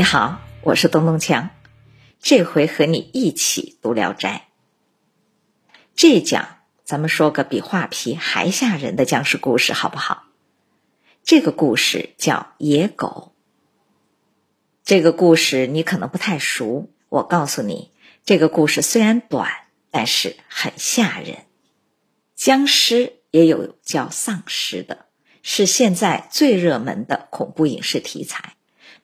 你好，我是东东强，这回和你一起读《聊斋》。这讲咱们说个比画皮还吓人的僵尸故事，好不好？这个故事叫《野狗》。这个故事你可能不太熟，我告诉你，这个故事虽然短，但是很吓人。僵尸也有叫丧尸的，是现在最热门的恐怖影视题材。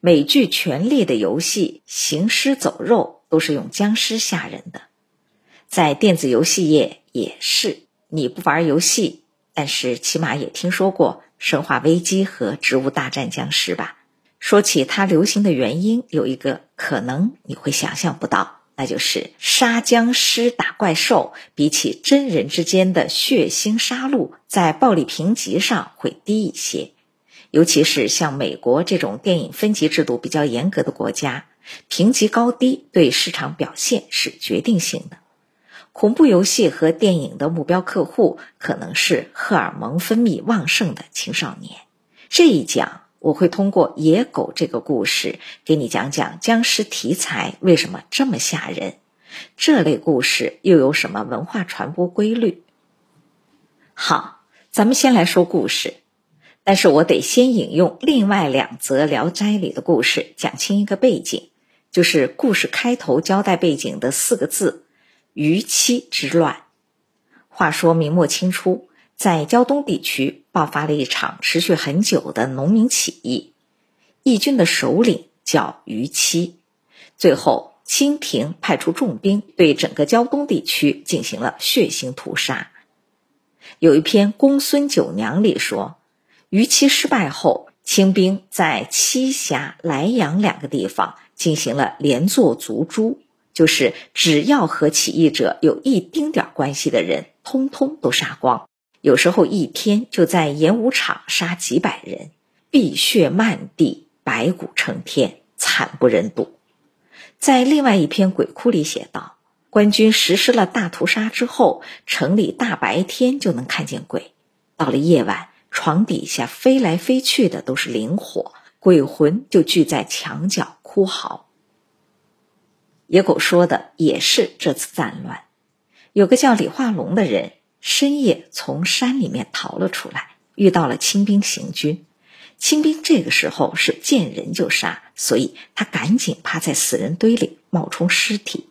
美剧《权力的游戏》行尸走肉都是用僵尸吓人的，在电子游戏业也是。你不玩游戏，但是起码也听说过《生化危机》和《植物大战僵尸》吧？说起它流行的原因，有一个可能你会想象不到，那就是杀僵尸打怪兽，比起真人之间的血腥杀戮，在暴力评级上会低一些。尤其是像美国这种电影分级制度比较严格的国家，评级高低对市场表现是决定性的。恐怖游戏和电影的目标客户可能是荷尔蒙分泌旺盛的青少年。这一讲我会通过野狗这个故事，给你讲讲僵尸题材为什么这么吓人，这类故事又有什么文化传播规律。好，咱们先来说故事。但是我得先引用另外两则《聊斋》里的故事，讲清一个背景，就是故事开头交代背景的四个字：虞妻之乱。话说明末清初，在胶东地区爆发了一场持续很久的农民起义，义军的首领叫虞妻。最后，清廷派出重兵对整个胶东地区进行了血腥屠杀。有一篇《公孙九娘》里说。虞妻失败后，清兵在栖霞、莱阳两个地方进行了连坐族诛，就是只要和起义者有一丁点关系的人，通通都杀光。有时候一天就在演武场杀几百人，碧血漫地，白骨成天，惨不忍睹。在另外一篇鬼哭里写道：官军实施了大屠杀之后，城里大白天就能看见鬼，到了夜晚。床底下飞来飞去的都是灵火，鬼魂就聚在墙角哭嚎。野狗说的也是这次战乱，有个叫李化龙的人深夜从山里面逃了出来，遇到了清兵行军。清兵这个时候是见人就杀，所以他赶紧趴在死人堆里冒充尸体。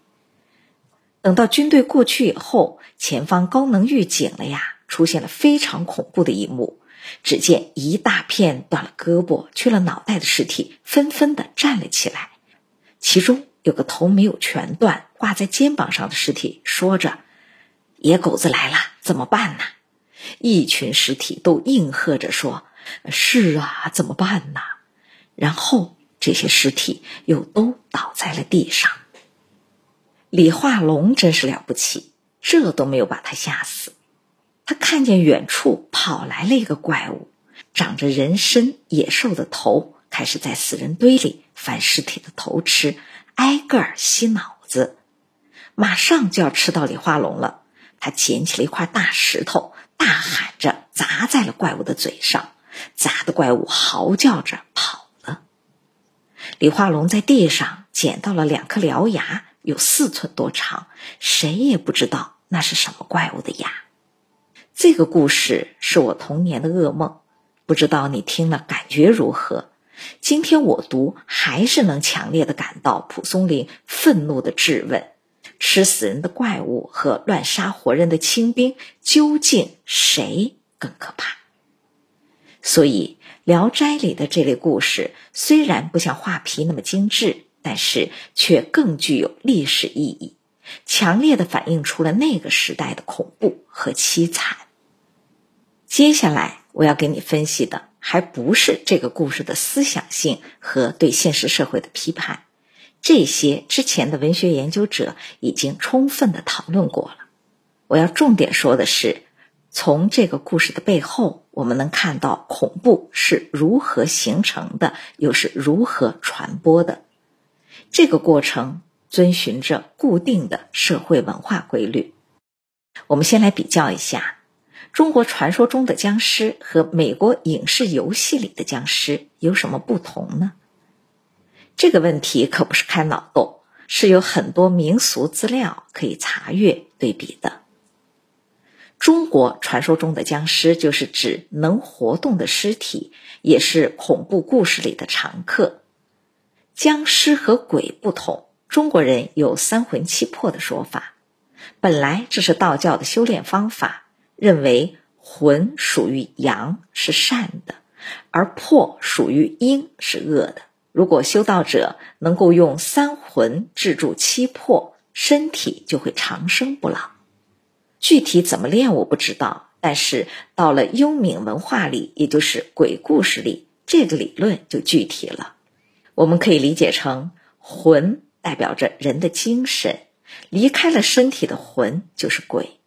等到军队过去以后，前方高能预警了呀，出现了非常恐怖的一幕。只见一大片断了胳膊、缺了脑袋的尸体纷纷的站了起来，其中有个头没有全断、挂在肩膀上的尸体，说着：“野狗子来了，怎么办呢？”一群尸体都应和着说：“是啊，怎么办呢？”然后这些尸体又都倒在了地上。李化龙真是了不起，这都没有把他吓死。他看见远处跑来了一个怪物，长着人身野兽的头，开始在死人堆里翻尸体的头吃，挨个儿吸脑子，马上就要吃到李化龙了。他捡起了一块大石头，大喊着砸在了怪物的嘴上，砸的怪物嚎叫着跑了。李化龙在地上捡到了两颗獠牙，有四寸多长，谁也不知道那是什么怪物的牙。这个故事是我童年的噩梦，不知道你听了感觉如何？今天我读还是能强烈的感到蒲松龄愤怒的质问：吃死人的怪物和乱杀活人的清兵，究竟谁更可怕？所以，《聊斋》里的这类故事虽然不像画皮那么精致，但是却更具有历史意义，强烈的反映出了那个时代的恐怖和凄惨。接下来我要给你分析的，还不是这个故事的思想性和对现实社会的批判，这些之前的文学研究者已经充分的讨论过了。我要重点说的是，从这个故事的背后，我们能看到恐怖是如何形成的，又是如何传播的。这个过程遵循着固定的社会文化规律。我们先来比较一下。中国传说中的僵尸和美国影视游戏里的僵尸有什么不同呢？这个问题可不是开脑洞，是有很多民俗资料可以查阅对比的。中国传说中的僵尸，就是指能活动的尸体，也是恐怖故事里的常客。僵尸和鬼不同，中国人有三魂七魄的说法。本来这是道教的修炼方法，认为魂属于阳，是善的，而魄属于阴，是恶的。如果修道者能够用三魂制住七魄，身体就会长生不老。具体怎么练我不知道，但是到了幽冥文化里，也就是鬼故事里，这个理论就具体了。我们可以理解成，魂代表着人的精神，离开了身体的魂就是鬼。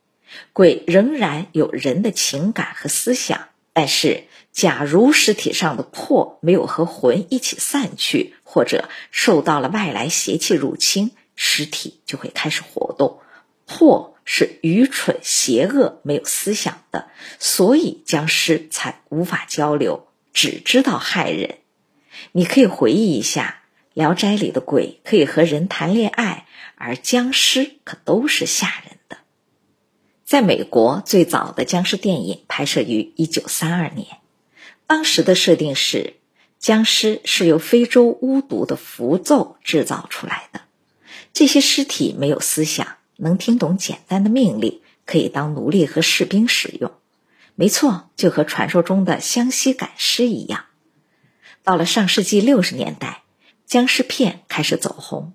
鬼仍然有人的情感和思想，但是。假如尸体上的魄没有和魂一起散去，或者受到了外来邪气入侵，尸体就会开始活动。魄是愚蠢、邪恶、没有思想的，所以僵尸才无法交流，只知道害人。你可以回忆一下，《聊斋》里的鬼可以和人谈恋爱，而僵尸可都是吓人。在美国，最早的僵尸电影拍摄于一九三二年。当时的设定是，僵尸是由非洲巫毒的符咒制造出来的。这些尸体没有思想，能听懂简单的命令，可以当奴隶和士兵使用。没错，就和传说中的湘西赶尸一样。到了上世纪六十年代，僵尸片开始走红。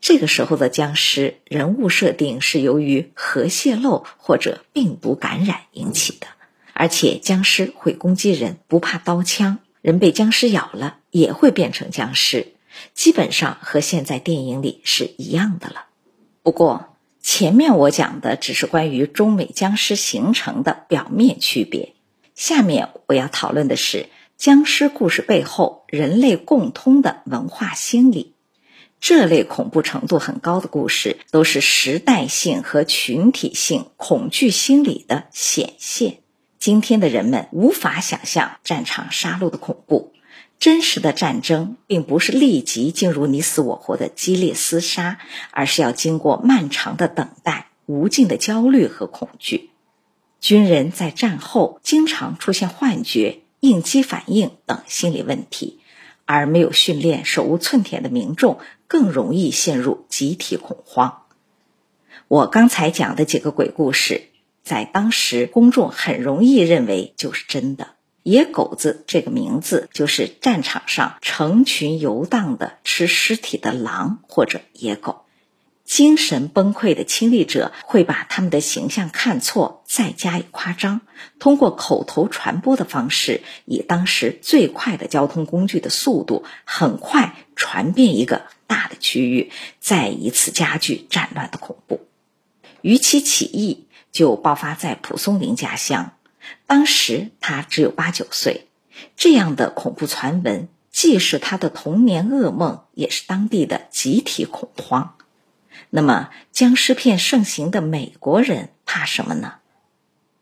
这个时候的僵尸人物设定是由于核泄漏或者病毒感染引起的。而且僵尸会攻击人，不怕刀枪。人被僵尸咬了也会变成僵尸，基本上和现在电影里是一样的了。不过前面我讲的只是关于中美僵尸形成的表面区别，下面我要讨论的是僵尸故事背后人类共通的文化心理。这类恐怖程度很高的故事，都是时代性和群体性恐惧心理的显现。今天的人们无法想象战场杀戮的恐怖。真实的战争并不是立即进入你死我活的激烈厮杀，而是要经过漫长的等待、无尽的焦虑和恐惧。军人在战后经常出现幻觉、应激反应等心理问题，而没有训练、手无寸铁的民众更容易陷入集体恐慌。我刚才讲的几个鬼故事。在当时，公众很容易认为就是真的。野狗子这个名字，就是战场上成群游荡的吃尸体的狼或者野狗。精神崩溃的亲历者会把他们的形象看错，再加以夸张，通过口头传播的方式，以当时最快的交通工具的速度，很快传遍一个大的区域，再一次加剧战乱的恐怖。于其起义。就爆发在蒲松龄家乡，当时他只有八九岁。这样的恐怖传闻，既是他的童年噩梦，也是当地的集体恐慌。那么，僵尸片盛行的美国人怕什么呢？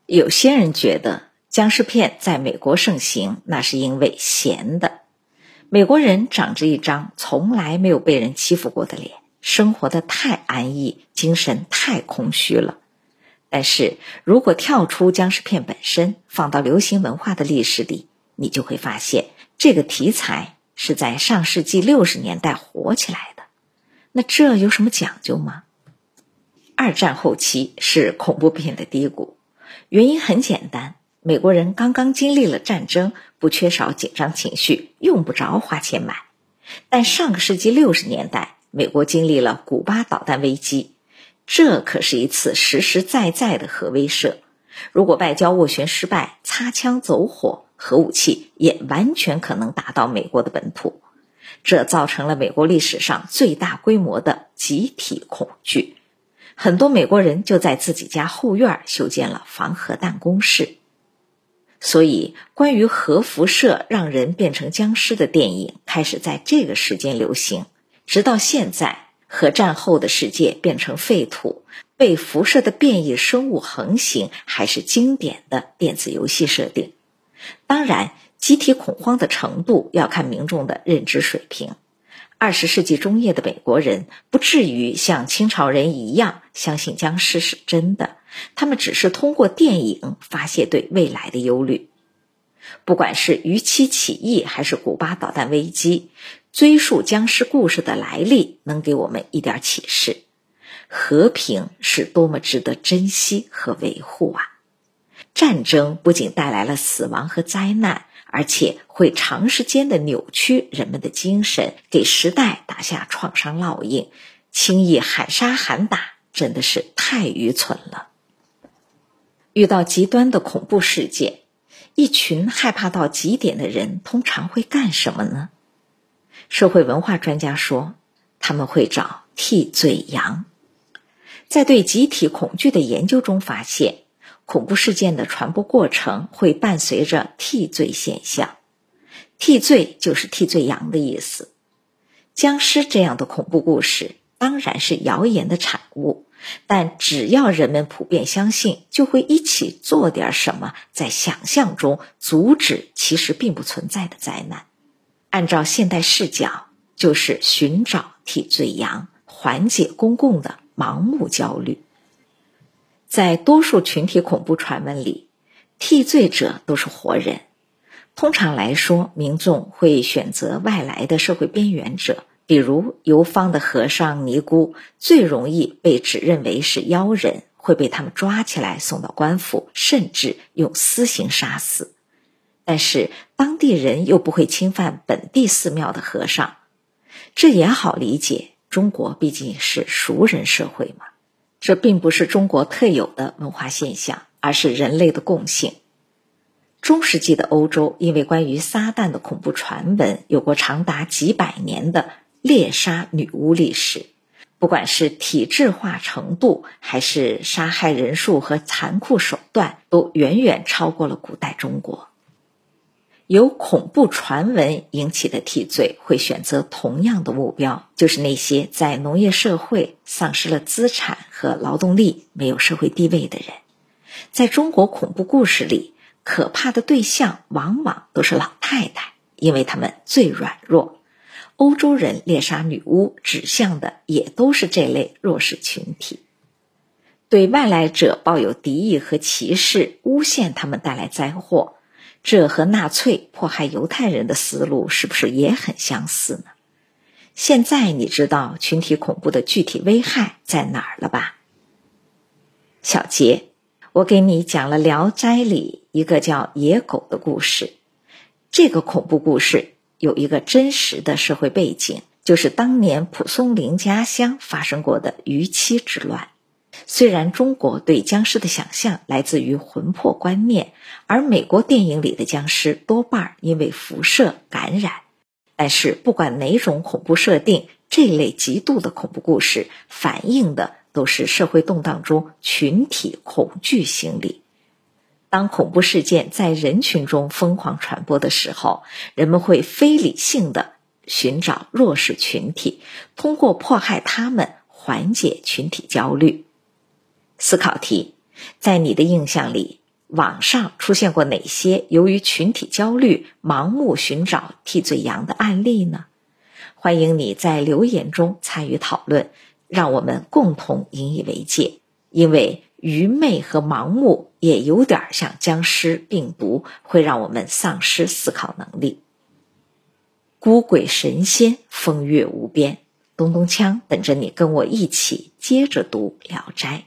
有些人觉得僵尸片在美国盛行，那是因为闲的。美国人长着一张从来没有被人欺负过的脸，生活的太安逸，精神太空虚了。但是如果跳出僵尸片本身，放到流行文化的历史里，你就会发现这个题材是在上世纪六十年代火起来的。那这有什么讲究吗？二战后期是恐怖片的低谷，原因很简单：美国人刚刚经历了战争，不缺少紧张情绪，用不着花钱买。但上个世纪六十年代，美国经历了古巴导弹危机。这可是一次实实在在的核威慑。如果外交斡旋失败，擦枪走火，核武器也完全可能打到美国的本土。这造成了美国历史上最大规模的集体恐惧。很多美国人就在自己家后院修建了防核弹工事。所以，关于核辐射让人变成僵尸的电影开始在这个时间流行，直到现在。核战后的世界变成废土，被辐射的变异生物横行，还是经典的电子游戏设定。当然，集体恐慌的程度要看民众的认知水平。二十世纪中叶的美国人不至于像清朝人一样相信僵尸是真的，他们只是通过电影发泄对未来的忧虑。不管是逾期起义还是古巴导弹危机，追溯僵尸故事的来历，能给我们一点启示：和平是多么值得珍惜和维护啊！战争不仅带来了死亡和灾难，而且会长时间的扭曲人们的精神，给时代打下创伤烙印。轻易喊杀喊打，真的是太愚蠢了。遇到极端的恐怖事件。一群害怕到极点的人通常会干什么呢？社会文化专家说，他们会找替罪羊。在对集体恐惧的研究中发现，恐怖事件的传播过程会伴随着替罪现象。替罪就是替罪羊的意思。僵尸这样的恐怖故事当然是谣言的产物。但只要人们普遍相信，就会一起做点什么，在想象中阻止其实并不存在的灾难。按照现代视角，就是寻找替罪羊，缓解公共的盲目焦虑。在多数群体恐怖传闻里，替罪者都是活人。通常来说，民众会选择外来的社会边缘者。比如游方的和尚、尼姑最容易被指认为是妖人，会被他们抓起来送到官府，甚至用私刑杀死。但是当地人又不会侵犯本地寺庙的和尚，这也好理解。中国毕竟是熟人社会嘛，这并不是中国特有的文化现象，而是人类的共性。中世纪的欧洲因为关于撒旦的恐怖传闻，有过长达几百年的。猎杀女巫历史，不管是体制化程度，还是杀害人数和残酷手段，都远远超过了古代中国。由恐怖传闻引起的替罪，会选择同样的目标，就是那些在农业社会丧失了资产和劳动力、没有社会地位的人。在中国恐怖故事里，可怕的对象往往都是老太太，因为他们最软弱。欧洲人猎杀女巫，指向的也都是这类弱势群体。对外来者抱有敌意和歧视，诬陷他们带来灾祸，这和纳粹迫害犹太人的思路是不是也很相似呢？现在你知道群体恐怖的具体危害在哪儿了吧？小杰，我给你讲了《聊斋》里一个叫野狗的故事，这个恐怖故事。有一个真实的社会背景，就是当年蒲松龄家乡发生过的鱼妻之乱。虽然中国对僵尸的想象来自于魂魄观念，而美国电影里的僵尸多半因为辐射感染，但是不管哪种恐怖设定，这类极度的恐怖故事反映的都是社会动荡中群体恐惧心理。当恐怖事件在人群中疯狂传播的时候，人们会非理性的寻找弱势群体，通过迫害他们缓解群体焦虑。思考题：在你的印象里，网上出现过哪些由于群体焦虑盲目寻找替罪羊的案例呢？欢迎你在留言中参与讨论，让我们共同引以为戒。因为。愚昧和盲目也有点像僵尸病毒，会让我们丧失思考能力。孤鬼神仙，风月无边，咚咚锵，等着你跟我一起接着读《聊斋》。